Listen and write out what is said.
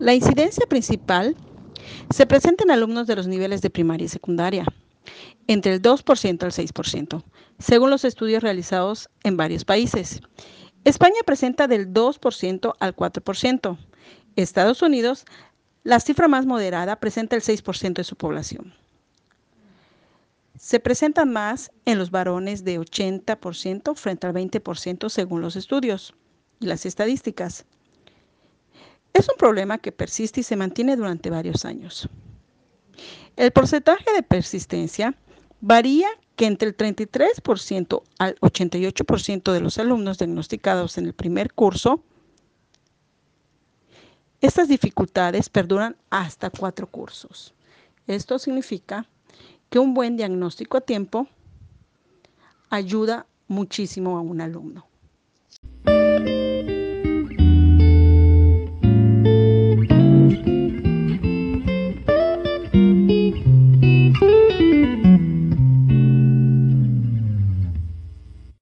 incidencia principal se presenta en alumnos de los niveles de primaria y secundaria, entre el 2% al 6%, según los estudios realizados en varios países. España presenta del 2% al 4%. Estados Unidos, la cifra más moderada, presenta el 6% de su población. Se presenta más en los varones de 80% frente al 20% según los estudios y las estadísticas. Es un problema que persiste y se mantiene durante varios años. El porcentaje de persistencia varía que entre el 33% al 88% de los alumnos diagnosticados en el primer curso, estas dificultades perduran hasta cuatro cursos. Esto significa que un buen diagnóstico a tiempo ayuda muchísimo a un alumno.